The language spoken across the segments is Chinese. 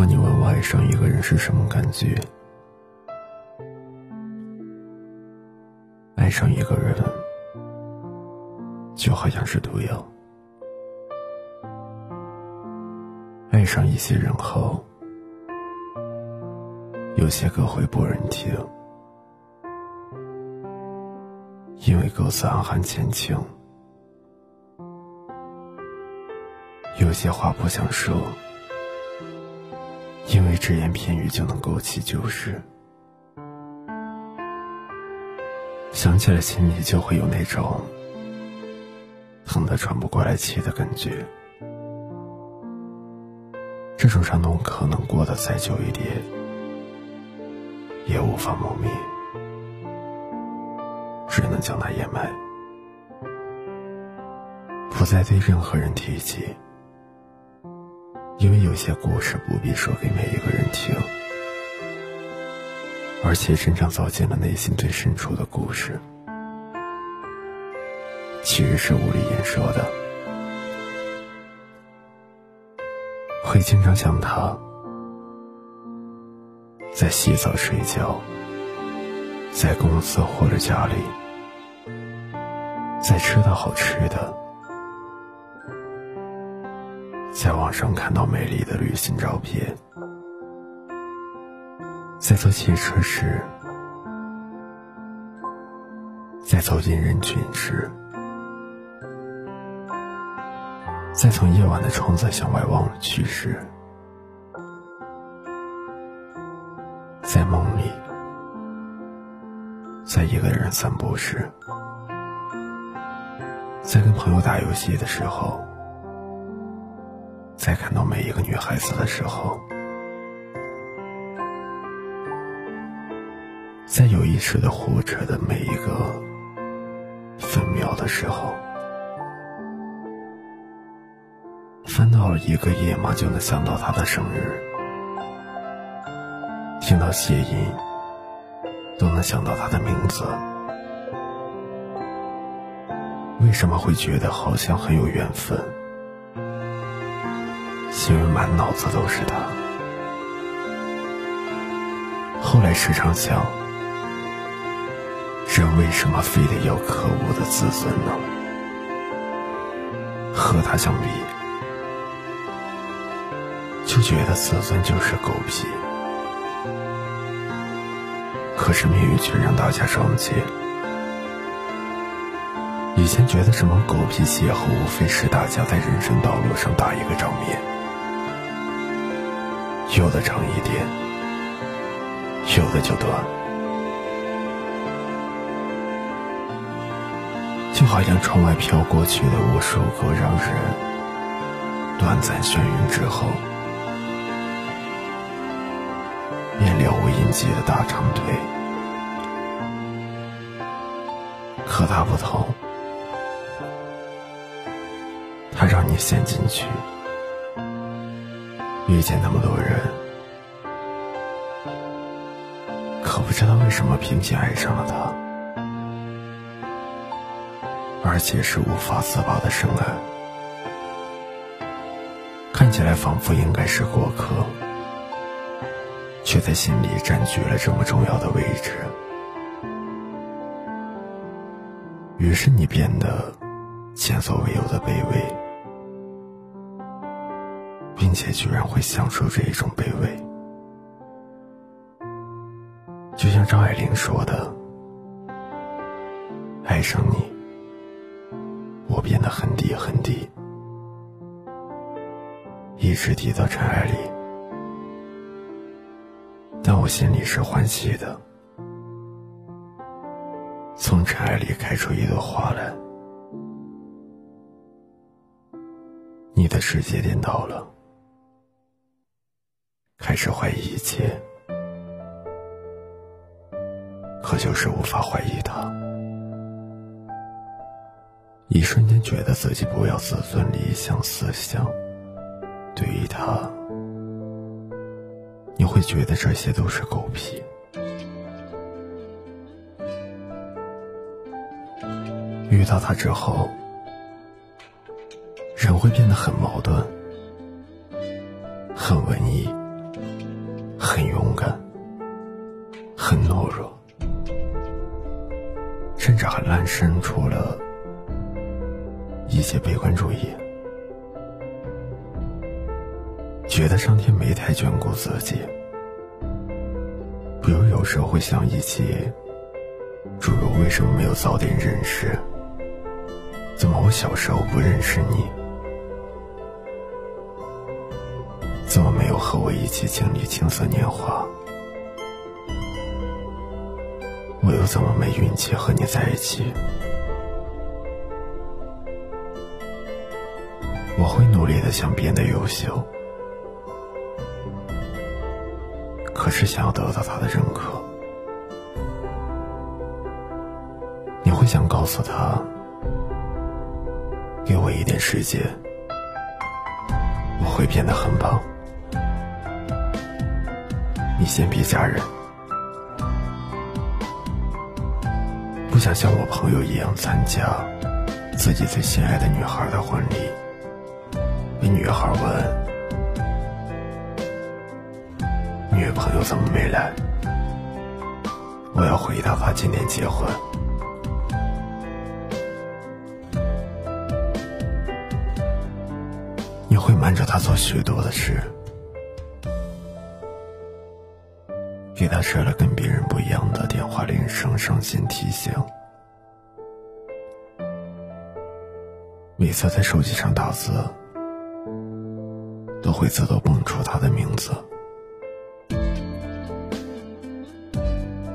果你问我爱上一个人是什么感觉，爱上一个人就好像是毒药，爱上一些人后，有些歌会不忍听，因为歌词暗含前情，有些话不想说。因为只言片语就能勾起旧事，想起来心里就会有那种疼得喘不过来气的感觉。这种伤痛可能过得再久一点，也无法磨灭，只能将它掩埋，不再对任何人提起。有些故事不必说给每一个人听，而且真正走进了内心最深处的故事，其实是无力言说的。会经常想他，在洗澡、睡觉，在公司或者家里，在吃到好吃的。在网上看到美丽的旅行照片，在坐汽车时，在走进人群时，在从夜晚的窗子向外望去时，在梦里，在一个人散步时，在跟朋友打游戏的时候。在看到每一个女孩子的时候，在有意识的活着的每一个分秒的时候，翻到了一个页码就能想到她的生日，听到谐音都能想到她的名字。为什么会觉得好像很有缘分？因为满脑子都是他。后来时常想，人为什么非得要可恶的自尊呢？和他相比，就觉得自尊就是狗屁。可是命运却让大家双结。以前觉得什么狗屁邂逅，无非是大家在人生道路上打一个照面。有的长一点，有的就短，就好像窗外飘过去的无数个让人短暂眩晕之后便了无音迹的大长腿。可它不同，它让你陷进去。遇见那么多人，可不知道为什么偏偏爱上了他，而且是无法自拔的深爱。看起来仿佛应该是过客，却在心里占据了这么重要的位置。于是你变得前所未有的卑微。并且居然会享受这一种卑微，就像张爱玲说的：“爱上你，我变得很低很低，一直低到尘埃里，但我心里是欢喜的。从尘埃里开出一朵花来，你的世界颠倒了。”开始怀疑一切，可就是无法怀疑他。一瞬间觉得自己不要自尊、理想、思想，对于他，你会觉得这些都是狗屁。遇到他之后，人会变得很矛盾，很文艺。很勇敢，很懦弱，甚至还滥生出了一些悲观主义，觉得上天没太眷顾自己。比如有时候会想一些，诸如为什么没有早点认识？怎么我小时候不认识你？怎么没有和我一起经历青涩年华？我又怎么没运气和你在一起？我会努力的想变得优秀，可是想要得到他的认可，你会想告诉他，给我一点时间，我会变得很棒。先别嫁人，不想像我朋友一样参加自己最心爱的女孩的婚礼。被女孩问：“女朋友怎么没来？”我要回答她今天结婚。你会瞒着她做许多的事。给他设了跟别人不一样的电话铃声，上线提醒。每次在手机上打字，都会自动蹦出他的名字，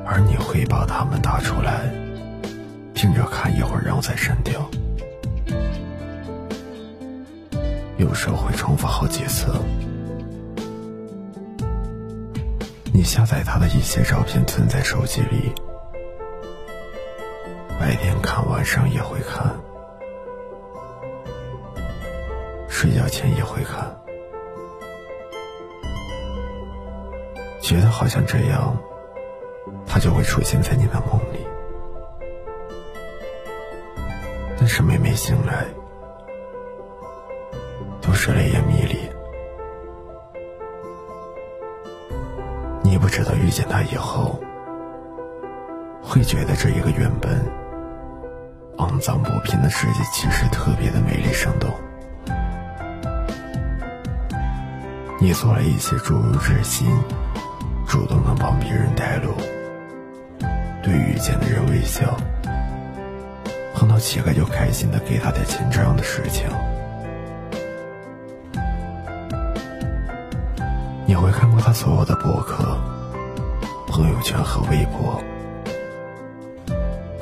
而你会把他们打出来，听着看一会儿，然后再删掉。有时候会重复好几次。你下载他的一些照片存在手机里，白天看，晚上也会看，睡觉前也会看，觉得好像这样，他就会出现在你的梦里。但是每每醒来，你不知道遇见他以后，会觉得这一个原本肮脏不平的世界，其实特别的美丽生动。你做了一些诸如热心、主动的帮别人带路，对遇见的人微笑，碰到乞丐就开心的给他点钱这样的事情，你会看过他所有的博客。朋友圈和微博，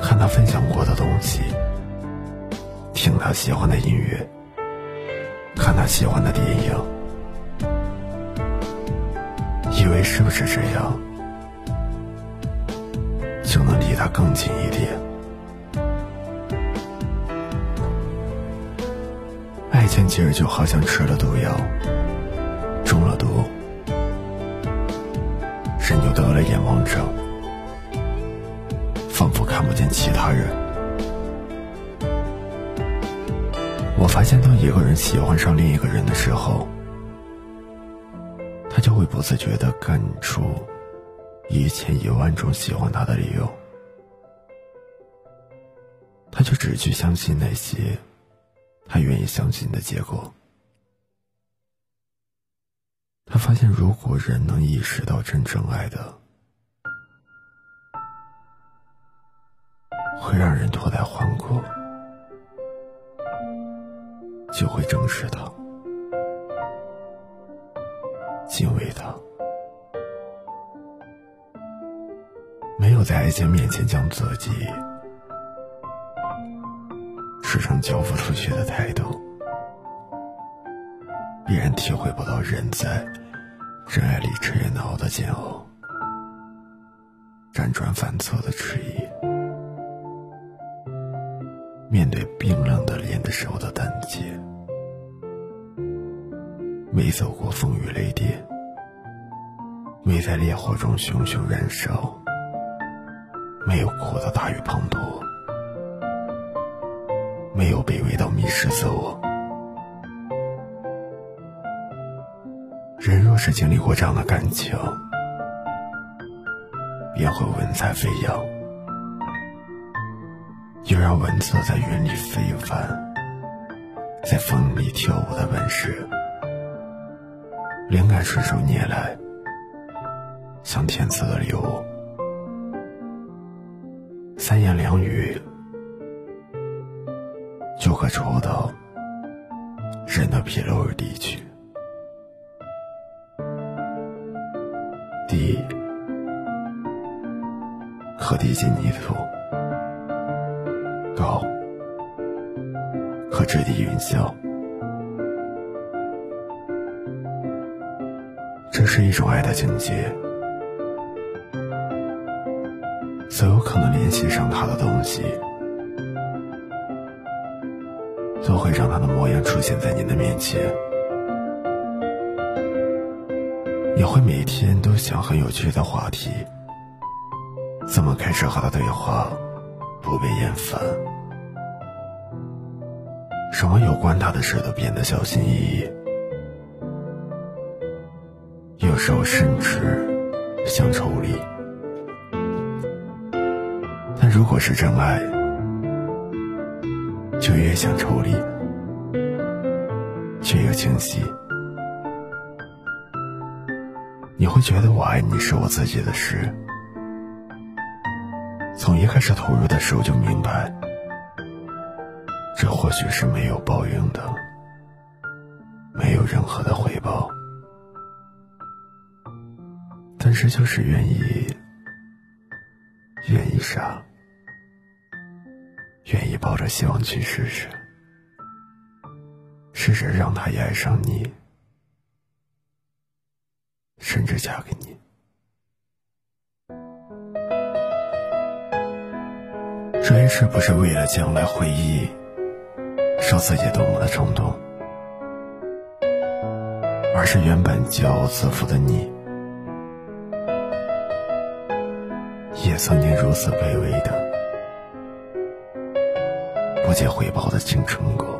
看他分享过的东西，听他喜欢的音乐，看他喜欢的电影，以为是不是这样就能离他更近一点？爱情其实就好像吃了毒药，中了毒。得了眼盲症，仿佛看不见其他人。我发现，当一个人喜欢上另一个人的时候，他就会不自觉的干出一千一万种喜欢他的理由，他就只去相信那些他愿意相信的结果。他发现，如果人能意识到真正爱的，会让人脱胎换骨，就会正视他，敬畏他，没有在爱情面前将自己时常交付出去的态度。依然体会不到人在真爱里吃也熬的煎熬，辗转反侧的迟疑，面对冰冷的脸的时候的胆怯，没走过风雨雷电，没在烈火中熊熊燃烧，没有哭到大雨滂沱，没有卑微到迷失自我。是经历过这样的感情，便会文采飞扬；又让文字在云里飞帆，在风里跳舞的本事。灵感顺手拈来，像天赐的礼物。三言两语，就可戳到人的皮肉而离去。地可滴进泥土，高可直抵云霄。这是一种爱的境界，所有可能联系上他的东西，都会让他的模样出现在你的面前。你会每天都想很有趣的话题，怎么开始和他对话不被厌烦？什么有关他的事都变得小心翼翼，有时候甚至想抽离。但如果是真爱，就越想抽离，却又清晰。你会觉得我爱你是我自己的事，从一开始投入的时候就明白，这或许是没有报应的，没有任何的回报，但是就是愿意，愿意傻，愿意抱着希望去试试，试着让他也爱上你。甚至嫁给你，这一世不是为了将来回忆，说自己多么的冲动，而是原本骄傲自负的你，也曾经如此卑微的、不计回报的青春过。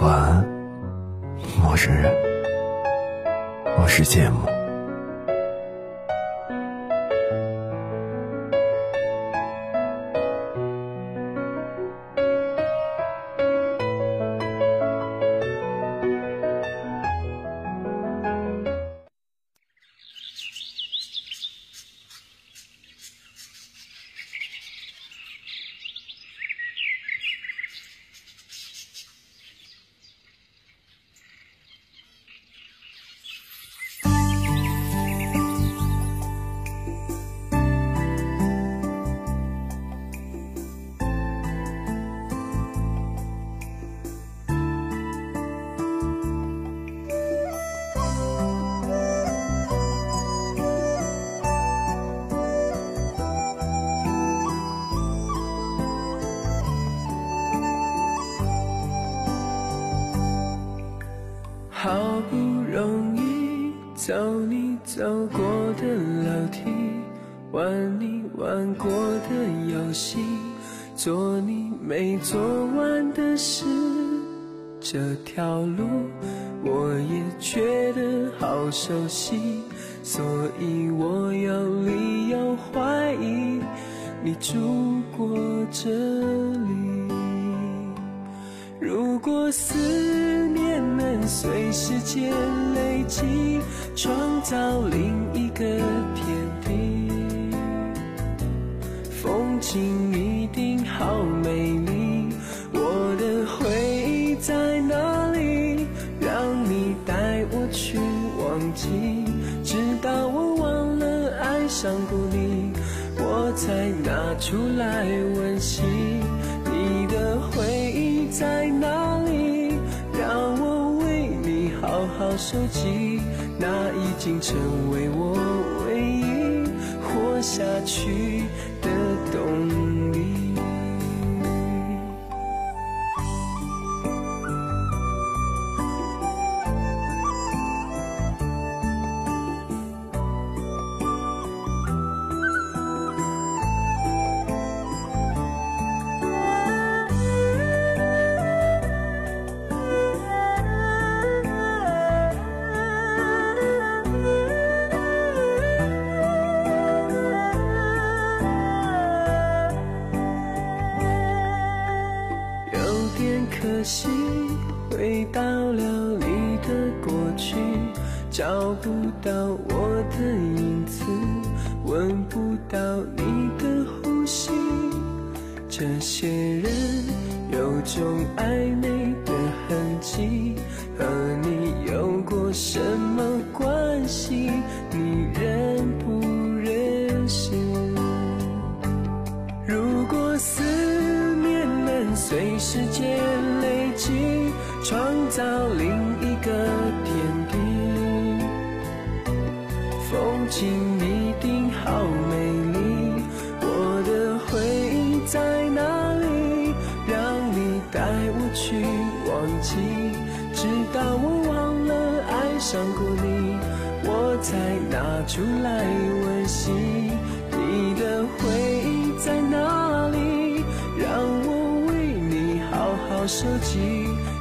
晚安。陌生人，我是芥末。你做完的事。这条路我也觉得好熟悉，所以我有理由怀疑你住过这里。如果思念。能随时间累积，创造另一个忘记，直到我忘了爱上过你，我才拿出来温习。你的回忆在哪里？让我为你好好收集，那已经成为我唯一活下去不到出来温习。你的回忆在哪里？让我为你好好收集，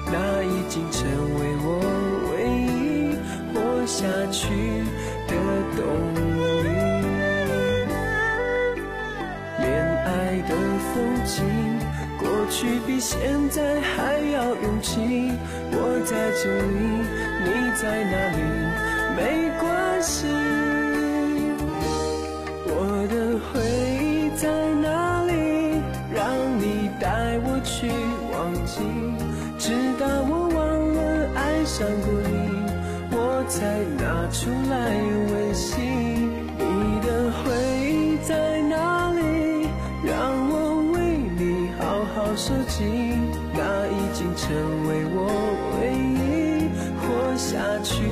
那已经成为我唯一活下去的动力。恋爱的风景，过去比现在还要拥挤。我在这里，你在哪里？没关系。想过你，我才拿出来温习。你的回忆在哪里？让我为你好好收集，那已经成为我唯一活下去